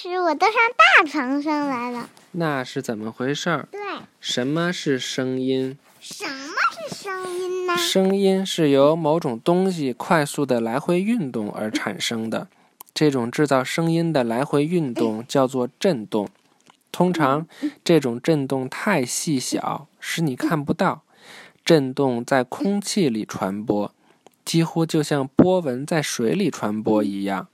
始我都上大床上来了。那是怎么回事儿？对，什么是声音？什么是声音呢？声音是由某种东西快速的来回运动而产生的。这种制造声音的来回运动叫做振动。通常，这种振动太细小，使你看不到。振动在空气里传播，几乎就像波纹在水里传播一样。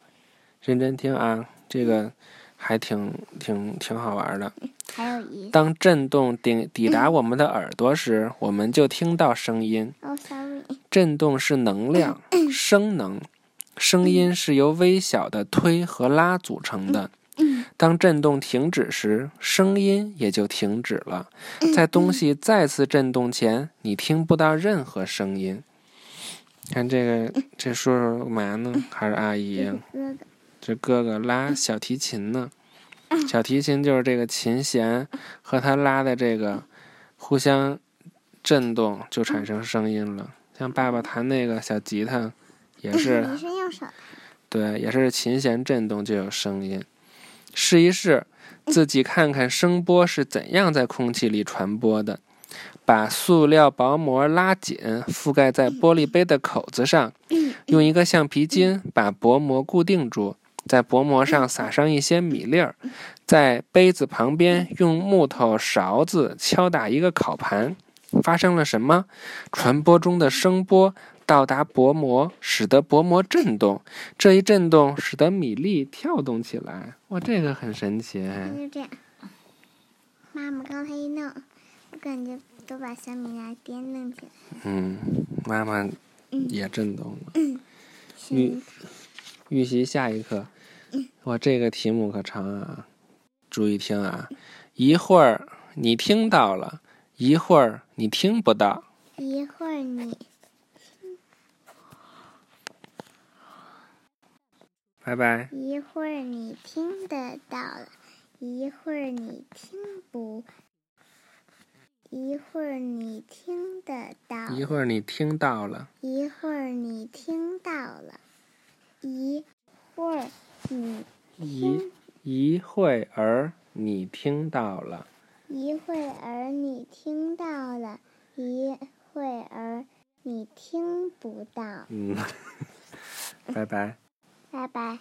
认真听啊，这个还挺挺挺好玩的。还有一当震动抵抵达我们的耳朵时，我们就听到声音。哦，sorry，震动是能量，声能。声音是由微小的推和拉组成的。当震动停止时，声音也就停止了。在东西再次震动前，你听不到任何声音。看这个，这叔叔干嘛呢？还是阿姨呀？哥哥，这哥哥拉小提琴呢。小提琴就是这个琴弦和他拉的这个互相震动，就产生声音了。像爸爸弹那个小吉他，也是对，也是琴弦震动就有声音。试一试，自己看看声波是怎样在空气里传播的。把塑料薄膜拉紧，覆盖在玻璃杯的口子上，用一个橡皮筋把薄膜固定住，在薄膜上撒上一些米粒儿，在杯子旁边用木头勺子敲打一个烤盘。发生了什么？传播中的声波到达薄膜，使得薄膜震动。这一震动使得米粒跳动起来。哇，这个很神奇。就这样。妈妈刚才一弄，我感觉都把小米粒颠弄起来。嗯，妈妈也震动了。嗯预预习下一课。哇，这个题目可长啊！注意听啊，一会儿你听到了，一会儿你听不到。一会儿你拜拜。一会儿你听得到了，一会儿你听不，一会儿你听得到，一会儿你听到了，一会儿你听到了，一会儿你一一会儿你听到了。一会儿你听到了，一会儿你听不到。嗯，拜拜。拜拜。